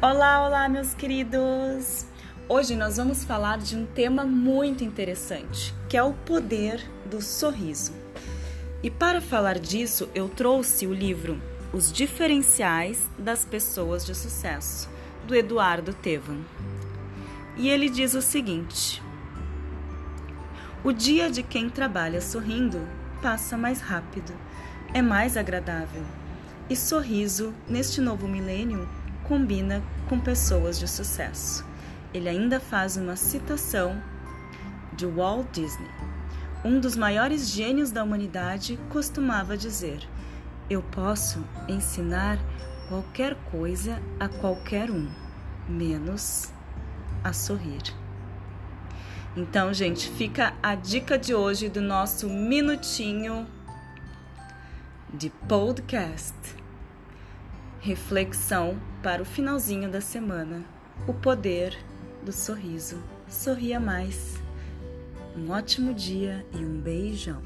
Olá, olá, meus queridos! Hoje nós vamos falar de um tema muito interessante, que é o poder do sorriso. E para falar disso, eu trouxe o livro Os Diferenciais das Pessoas de Sucesso, do Eduardo Tevan. E ele diz o seguinte: O dia de quem trabalha sorrindo passa mais rápido, é mais agradável. E sorriso, neste novo milênio, combina com pessoas de sucesso. Ele ainda faz uma citação de Walt Disney. Um dos maiores gênios da humanidade costumava dizer: Eu posso ensinar qualquer coisa a qualquer um, menos a sorrir. Então, gente, fica a dica de hoje do nosso minutinho de podcast Reflexão para o finalzinho da semana. O poder do sorriso. Sorria mais. Um ótimo dia e um beijão.